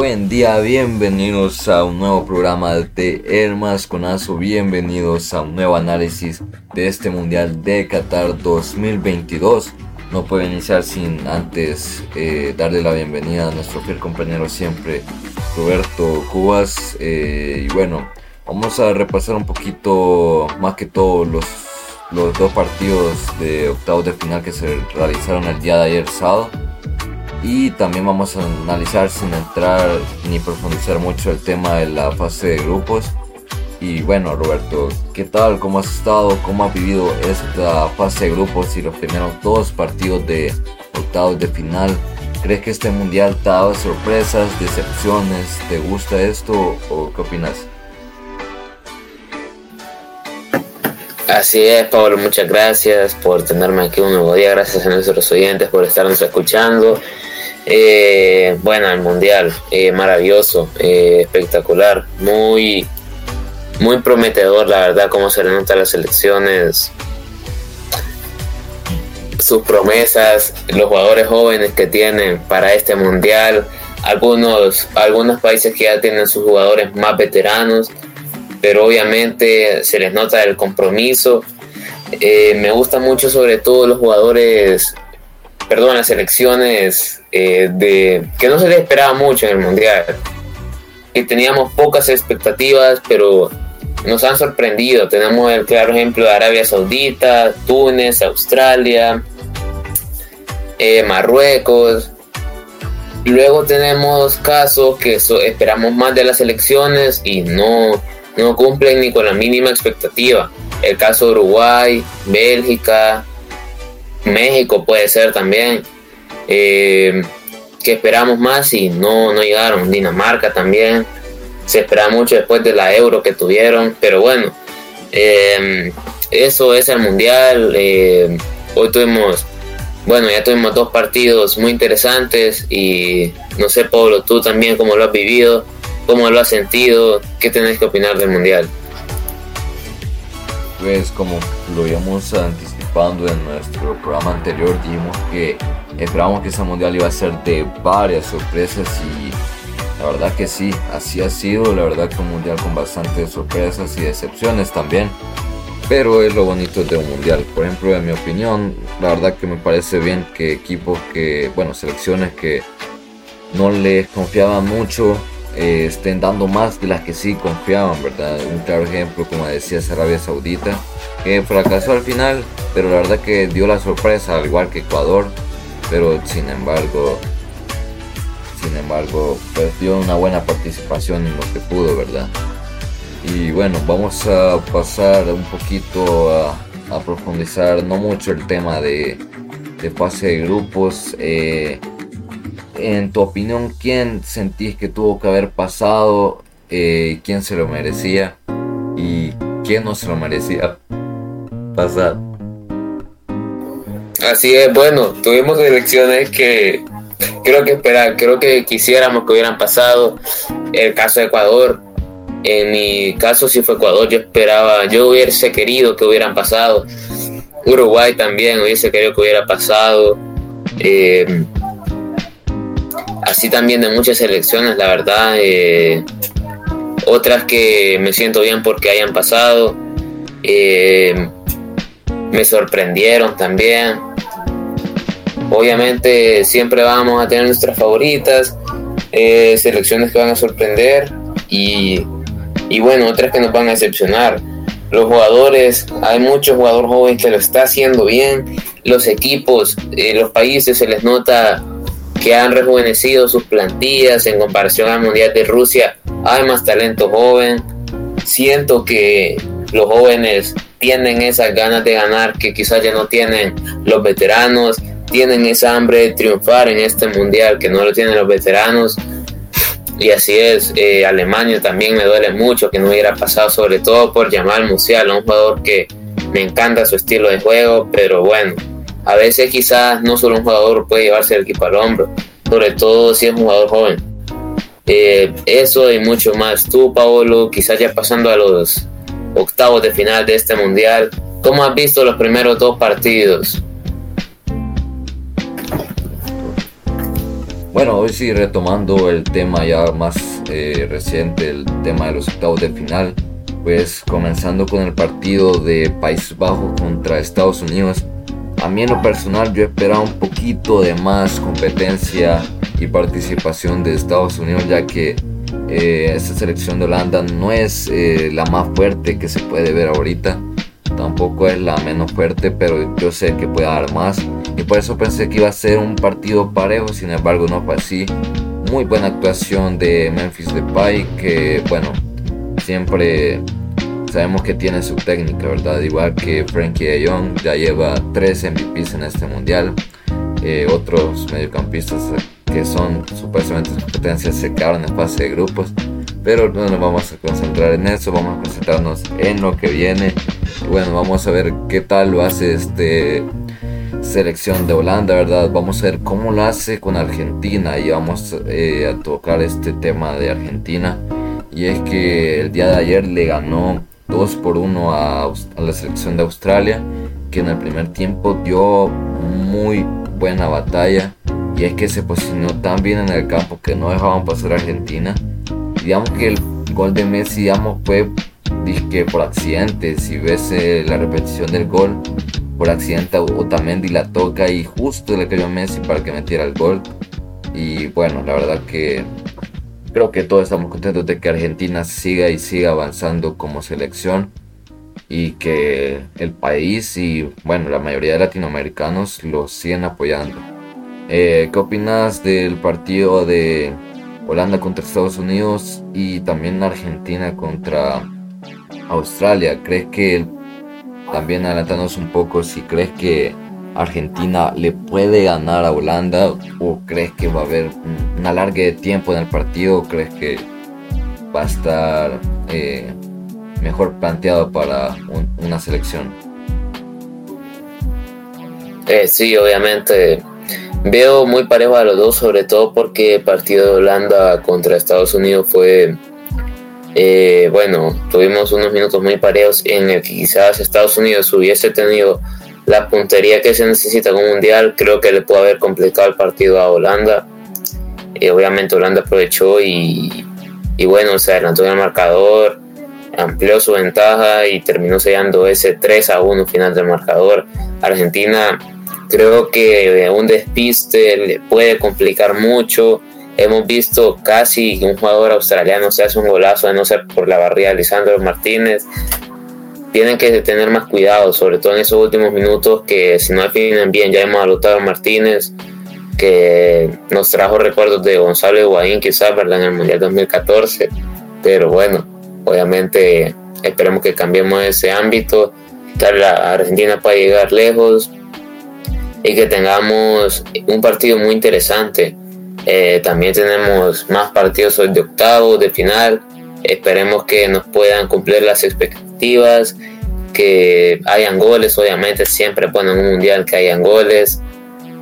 Buen día, bienvenidos a un nuevo programa de Hermas Conazo, bienvenidos a un nuevo análisis de este Mundial de Qatar 2022. No puedo iniciar sin antes eh, darle la bienvenida a nuestro fiel compañero siempre, Roberto Cubas. Eh, y bueno, vamos a repasar un poquito más que todo los, los dos partidos de octavos de final que se realizaron el día de ayer sábado y también vamos a analizar sin entrar ni profundizar mucho el tema de la fase de grupos. Y bueno, Roberto, ¿qué tal? ¿Cómo has estado? ¿Cómo has vivido esta fase de grupos y los primeros dos partidos de octavos de final? ¿Crees que este mundial te ha dado sorpresas, decepciones? ¿Te gusta esto o qué opinas? Así es, Pablo, muchas gracias por tenerme aquí un nuevo día. Gracias a nuestros oyentes por estarnos escuchando. Eh, bueno, el mundial, eh, maravilloso, eh, espectacular, muy, muy prometedor, la verdad, cómo se le nota las elecciones, sus promesas, los jugadores jóvenes que tienen para este mundial, algunos, algunos países que ya tienen sus jugadores más veteranos, pero obviamente se les nota el compromiso. me gusta mucho sobre todo los jugadores perdón, las elecciones eh, de que no se les esperaba mucho en el mundial. Que teníamos pocas expectativas, pero nos han sorprendido. Tenemos el claro ejemplo de Arabia Saudita, Túnez, Australia, eh, Marruecos. Luego tenemos casos que esperamos más de las elecciones y no, no cumplen ni con la mínima expectativa. El caso de Uruguay, Bélgica, México puede ser también, eh, que esperamos más y no, no llegaron. Dinamarca también, se esperaba mucho después de la euro que tuvieron, pero bueno, eh, eso es el mundial. Eh, hoy tuvimos, bueno, ya tuvimos dos partidos muy interesantes y no sé, Pablo, tú también cómo lo has vivido, cómo lo has sentido, qué tenés que opinar del mundial. Pues como lo habíamos anticipado en nuestro programa anterior, dijimos que esperábamos que ese mundial iba a ser de varias sorpresas y la verdad que sí, así ha sido, la verdad que un mundial con bastantes sorpresas y decepciones también. Pero es lo bonito de un mundial. Por ejemplo, en mi opinión, la verdad que me parece bien que equipos que, bueno, selecciones que no les confiaban mucho eh, estén dando más de las que sí confiaban, ¿verdad? Un claro ejemplo, como decía, Arabia Saudita, que fracasó al final, pero la verdad que dio la sorpresa, al igual que Ecuador, pero sin embargo, sin embargo, pues dio una buena participación en lo que pudo, ¿verdad? Y bueno, vamos a pasar un poquito a, profundizar, no mucho el tema de, de fase de grupos. Eh, en tu opinión, ¿quién sentís que tuvo que haber pasado? Eh, ¿Quién se lo merecía? ¿Y quién no se lo merecía pasar? Así es, bueno, tuvimos elecciones que creo que esperar, creo que quisiéramos que hubieran pasado. El caso de Ecuador, en mi caso si fue Ecuador, yo esperaba, yo hubiese querido que hubieran pasado. Uruguay también hubiese querido que hubiera pasado. Eh, así también de muchas elecciones, la verdad. Eh, otras que me siento bien porque hayan pasado. Eh, me sorprendieron también. Obviamente siempre vamos a tener nuestras favoritas, eh, selecciones que van a sorprender y, y bueno, otras que nos van a decepcionar los jugadores, hay muchos jugadores jóvenes que lo está haciendo bien, los equipos, los países se les nota que han rejuvenecido sus plantillas en comparación al Mundial de Rusia. Hay más talento joven. Siento que los jóvenes tienen esas ganas de ganar que quizás ya no tienen los veteranos. Tienen esa hambre de triunfar en este Mundial que no lo tienen los veteranos. Y así es, eh, Alemania también me duele mucho que no hubiera pasado, sobre todo por llamar Musial, un jugador que me encanta su estilo de juego, pero bueno, a veces quizás no solo un jugador puede llevarse el equipo al hombro, sobre todo si es un jugador joven. Eh, eso y mucho más. Tú, Paolo, quizás ya pasando a los octavos de final de este mundial, ¿cómo has visto los primeros dos partidos? Bueno, hoy sí retomando el tema ya más eh, reciente, el tema de los octavos de final, pues comenzando con el partido de Países Bajos contra Estados Unidos. A mí en lo personal yo esperaba un poquito de más competencia y participación de Estados Unidos ya que eh, esta selección de Holanda no es eh, la más fuerte que se puede ver ahorita tampoco es la menos fuerte, pero yo sé que puede dar más. Y por eso pensé que iba a ser un partido parejo, sin embargo no fue así. Muy buena actuación de Memphis Depay, que bueno, siempre sabemos que tiene su técnica, ¿verdad? Igual que Frankie de Jong, ya lleva 3 MVPs en este mundial. Eh, otros mediocampistas que son supuestamente competencias se quedaron en fase de grupos. Pero no nos vamos a concentrar en eso, vamos a concentrarnos en lo que viene. bueno, vamos a ver qué tal lo hace este selección de Holanda, ¿verdad? Vamos a ver cómo lo hace con Argentina y vamos eh, a tocar este tema de Argentina. Y es que el día de ayer le ganó 2 por 1 a, la selección de Australia, que en el primer tiempo dio muy buena batalla. Y es que se posicionó tan bien en el campo que no dejaban pasar a Argentina digamos que el gol de Messi digamos, fue que por accidente, si ves eh, la repetición del gol, por accidente Otamendi la toca y justo le cayó Messi para que metiera el gol. Y bueno, la verdad que creo que todos estamos contentos de que Argentina siga y siga avanzando como selección y que el país y bueno, la mayoría de latinoamericanos lo siguen apoyando. Eh, ¿Qué opinas del partido de Holanda contra Estados Unidos y también Argentina contra Australia. ¿Crees que, también adelantándonos un poco, si crees que Argentina le puede ganar a Holanda o crees que va a haber un alargue de tiempo en el partido o crees que va a estar eh, mejor planteado para una selección? Eh, sí, obviamente. Veo muy parejo a los dos, sobre todo porque el partido de Holanda contra Estados Unidos fue, eh, bueno, tuvimos unos minutos muy parejos en el que quizás Estados Unidos hubiese tenido la puntería que se necesita con un mundial, creo que le pudo haber complicado el partido a Holanda. Eh, obviamente Holanda aprovechó y, y bueno, se adelantó en el marcador, amplió su ventaja y terminó sellando ese 3 a 1 final del marcador. Argentina Creo que un despiste le puede complicar mucho. Hemos visto casi un jugador australiano se hace un golazo de no ser por la barrida de Lisandro Martínez. Tienen que tener más cuidado, sobre todo en esos últimos minutos que si no definen bien, ya hemos a Martínez, que nos trajo recuerdos de Gonzalo Higuaín quizás, ¿verdad? En el Mundial 2014. Pero bueno, obviamente esperemos que cambiemos ese ámbito. La Argentina para llegar lejos, y que tengamos un partido muy interesante. Eh, también tenemos más partidos hoy de octavo, de final. Esperemos que nos puedan cumplir las expectativas, que hayan goles, obviamente siempre ponen un mundial que hayan goles,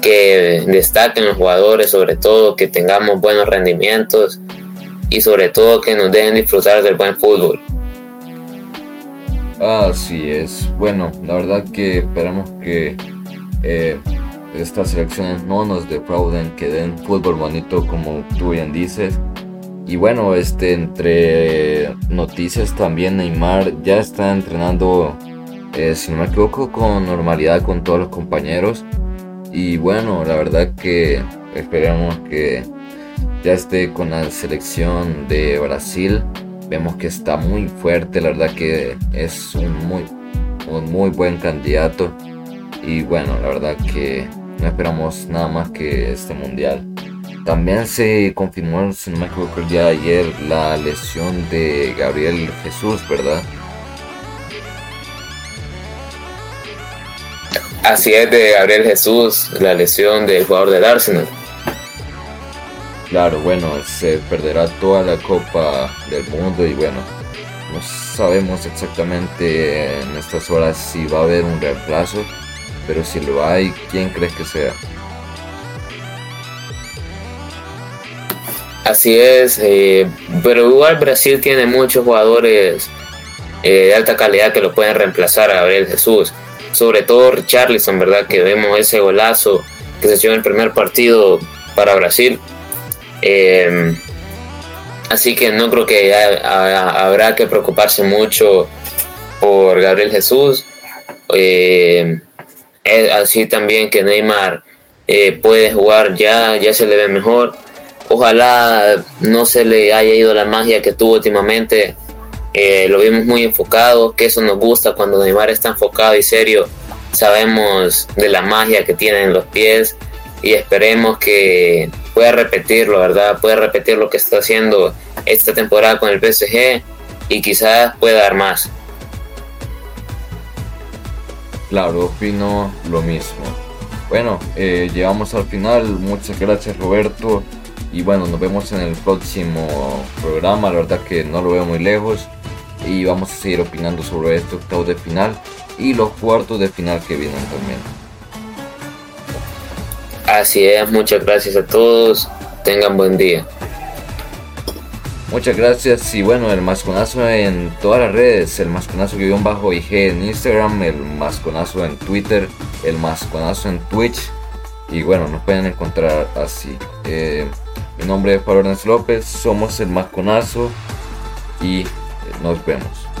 que destaquen los jugadores, sobre todo que tengamos buenos rendimientos y sobre todo que nos dejen disfrutar del buen fútbol. Así es. Bueno, la verdad que esperamos que eh, estas selecciones no nos defrauden, que den fútbol bonito como tú bien dices. Y bueno, este, entre noticias también Neymar ya está entrenando, eh, si no me equivoco, con normalidad con todos los compañeros. Y bueno, la verdad que esperemos que ya esté con la selección de Brasil. Vemos que está muy fuerte, la verdad que es un muy, un muy buen candidato. Y bueno, la verdad que no esperamos nada más que este mundial. También se confirmó, si no me equivoco, el día de ayer la lesión de Gabriel Jesús, ¿verdad? Así es de Gabriel Jesús, la lesión del jugador del Arsenal. Claro, bueno, se perderá toda la Copa del Mundo y bueno, no sabemos exactamente en estas horas si va a haber un reemplazo pero si lo hay, ¿quién crees que sea? Así es, eh, pero igual Brasil tiene muchos jugadores eh, de alta calidad que lo pueden reemplazar a Gabriel Jesús. Sobre todo Richarlison, ¿verdad? Que vemos ese golazo que se dio en el primer partido para Brasil. Em, así que no creo que habrá que preocuparse mucho por Gabriel Jesús. Em, así también que Neymar eh, puede jugar ya, ya se le ve mejor. Ojalá no se le haya ido la magia que tuvo últimamente. Eh, lo vimos muy enfocado, que eso nos gusta cuando Neymar está enfocado y serio. Sabemos de la magia que tiene en los pies y esperemos que pueda repetirlo, ¿verdad? Pueda repetir lo que está haciendo esta temporada con el PSG y quizás pueda dar más. Claro, opino lo mismo. Bueno, eh, llegamos al final. Muchas gracias Roberto. Y bueno, nos vemos en el próximo programa. La verdad que no lo veo muy lejos. Y vamos a seguir opinando sobre este octavo de final y los cuartos de final que vienen también. Así es, muchas gracias a todos. Tengan buen día. Muchas gracias y bueno, el masconazo en todas las redes, el masconazo guion bajo IG en Instagram, el masconazo en Twitter, el masconazo en Twitch y bueno, nos pueden encontrar así. Eh, mi nombre es Pablo López, somos el masconazo y nos vemos.